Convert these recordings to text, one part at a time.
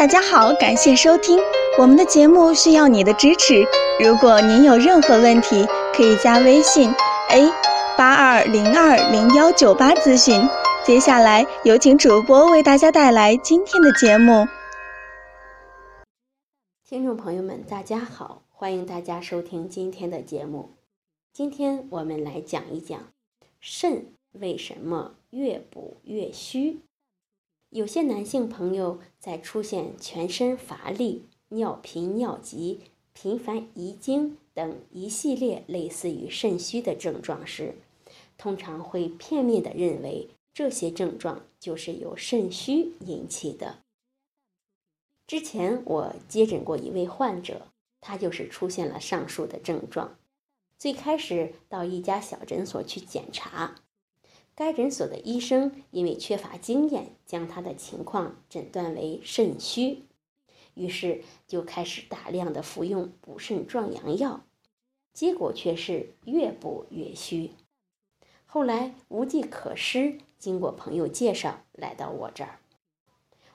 大家好，感谢收听我们的节目，需要你的支持。如果您有任何问题，可以加微信 a 八二零二零幺九八咨询。接下来有请主播为大家带来今天的节目。听众朋友们，大家好，欢迎大家收听今天的节目。今天我们来讲一讲肾为什么越补越虚。有些男性朋友在出现全身乏力、尿频尿急、频繁遗精等一系列类似于肾虚的症状时，通常会片面的认为这些症状就是由肾虚引起的。之前我接诊过一位患者，他就是出现了上述的症状。最开始到一家小诊所去检查。该诊所的医生因为缺乏经验，将他的情况诊断为肾虚，于是就开始大量的服用补肾壮阳药，结果却是越补越虚。后来无计可施，经过朋友介绍来到我这儿，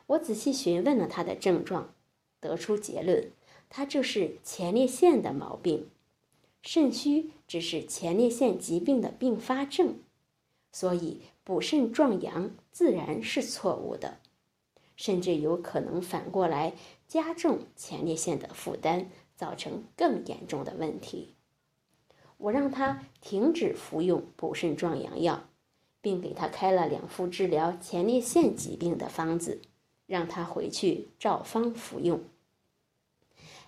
我仔细询问了他的症状，得出结论，他这是前列腺的毛病，肾虚只是前列腺疾病的并发症。所以补肾壮阳自然是错误的，甚至有可能反过来加重前列腺的负担，造成更严重的问题。我让他停止服用补肾壮阳药，并给他开了两副治疗前列腺疾病的方子，让他回去照方服用。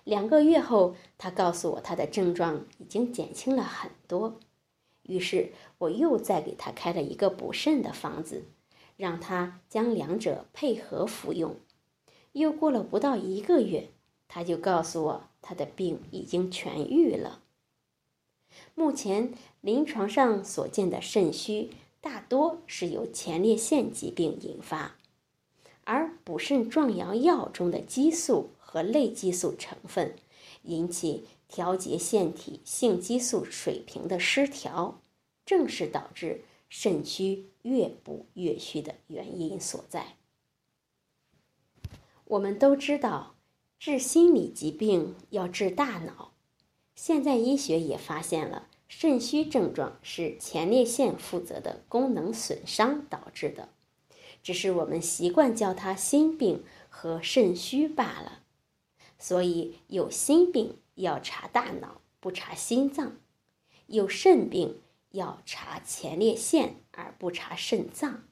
两个月后，他告诉我他的症状已经减轻了很多。于是我又再给他开了一个补肾的方子，让他将两者配合服用。又过了不到一个月，他就告诉我他的病已经痊愈了。目前临床上所见的肾虚大多是由前列腺疾病引发，而补肾壮阳药中的激素和类激素成分引起。调节腺体性激素水平的失调，正是导致肾虚越补越虚的原因所在。我们都知道，治心理疾病要治大脑。现在医学也发现了，肾虚症状是前列腺负责的功能损伤导致的，只是我们习惯叫它心病和肾虚罢了。所以有心病。要查大脑，不查心脏；有肾病要查前列腺，而不查肾脏。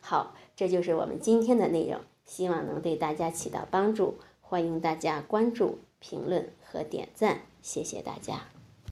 好，这就是我们今天的内容，希望能对大家起到帮助。欢迎大家关注、评论和点赞，谢谢大家。